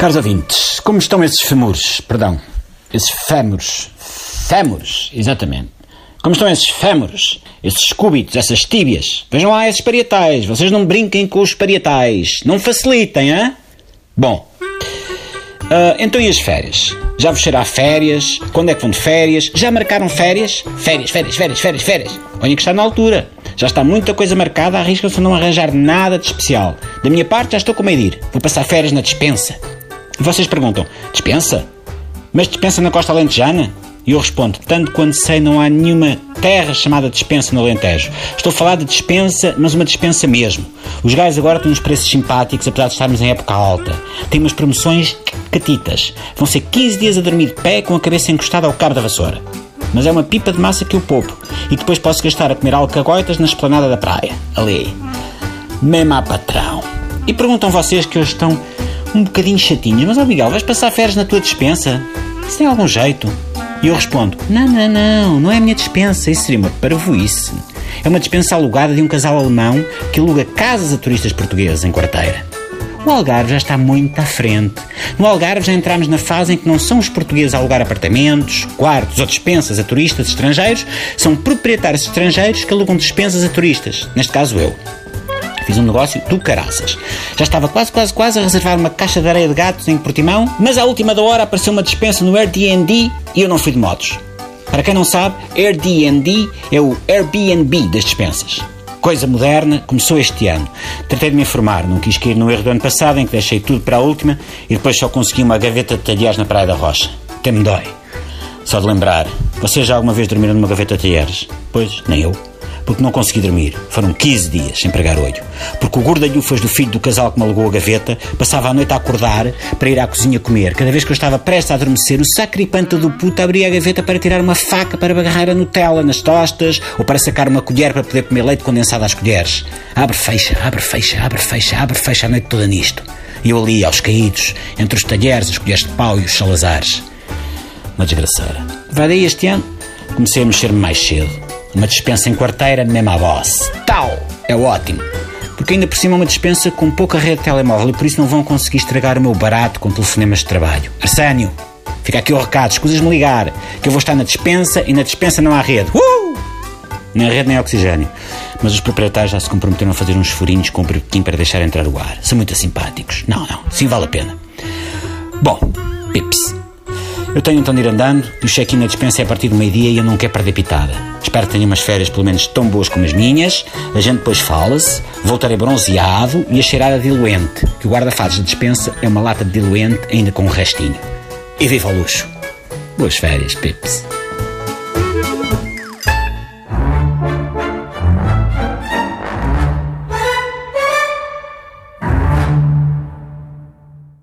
Caros ouvintes, como estão esses femures? Perdão, esses fémures. Fémures, exatamente. Como estão esses fémures? Esses cúbitos, essas tíbias? Vejam lá esses parietais. Vocês não brinquem com os parietais. Não facilitem, hã? Bom. Uh, então e as férias? Já vos será férias? Quando é que vão de férias? Já marcaram férias? Férias, férias, férias, férias, férias. Olha que está na altura. Já está muita coisa marcada, arriscam-se a não arranjar nada de especial. Da minha parte, já estou com medo de ir. Vou passar férias na dispensa. E vocês perguntam: dispensa? Mas dispensa na costa alentejana? E eu respondo: tanto quanto sei, não há nenhuma terra chamada dispensa no Alentejo. Estou a falar de dispensa, mas uma dispensa mesmo. Os gajos agora têm uns preços simpáticos, apesar de estarmos em época alta. Têm umas promoções catitas. Vão ser 15 dias a dormir de pé com a cabeça encostada ao cabo da vassoura. Mas é uma pipa de massa que eu poupo. E depois posso gastar a comer alcagoitas na esplanada da praia. Ali. Mesmo a patrão. E perguntam vocês que hoje estão um bocadinho chatinhas. Mas, ó Miguel, vais passar férias na tua dispensa? Se tem algum jeito? E eu respondo: Não, não, não, não é a minha dispensa. Isso seria uma parvoíce. É uma dispensa alugada de um casal alemão que aluga casas a turistas portugueses em quarteira. O Algarve já está muito à frente. No Algarve já entramos na fase em que não são os portugueses a alugar apartamentos, quartos ou dispensas a turistas estrangeiros, são proprietários estrangeiros que alugam dispensas a turistas, neste caso eu. Fiz um negócio do caraças. Já estava quase, quase, quase a reservar uma caixa de areia de gatos em Portimão, mas à última da hora apareceu uma dispensa no Airbnb e eu não fui de motos. Para quem não sabe, Airbnb é o Airbnb das dispensas. Coisa moderna, começou este ano. Tratei de me informar, não quis cair no erro do ano passado em que deixei tudo para a última e depois só consegui uma gaveta de talheres na Praia da Rocha. Até me dói. Só de lembrar, vocês já alguma vez dormiram numa gaveta de talheres? Pois, nem eu porque não consegui dormir. Foram 15 dias sem pregar olho. Porque o gordalhufas do filho do casal que me alugou a gaveta passava a noite a acordar para ir à cozinha comer. Cada vez que eu estava prestes a adormecer, o sacripanta do puto abria a gaveta para tirar uma faca para agarrar a Nutella nas tostas ou para sacar uma colher para poder comer leite condensado às colheres. Abre, fecha, abre, fecha, abre, fecha, abre, fecha a noite toda nisto. E eu ali, aos caídos, entre os talheres, as colheres de pau e os salazares. Uma desgraceira. Vai daí este ano, comecei a mexer-me mais cedo uma dispensa em quarteira, mesmo à boss. Tal! É ótimo. Porque ainda por cima é uma dispensa com pouca rede de telemóvel e por isso não vão conseguir estragar o meu barato com telefonemas de trabalho. Arsénio, fica aqui o recado, escusas-me ligar, que eu vou estar na dispensa e na dispensa não há rede. Uh! Nem rede nem oxigênio. Mas os proprietários já se comprometeram a fazer uns furinhos com o um para deixar entrar o ar. São muito simpáticos. Não, não, sim vale a pena. Bom, pips. Eu tenho então de ir andando e o check-in na dispensa é a partir do meio-dia e eu não quero perder pitada. Espero que tenha umas férias pelo menos tão boas como as minhas. A gente depois fala-se, voltarei bronzeado e a cheirar a diluente, que o guarda-fatos da dispensa é uma lata de diluente ainda com um restinho. E viva o luxo! Boas férias, Pips!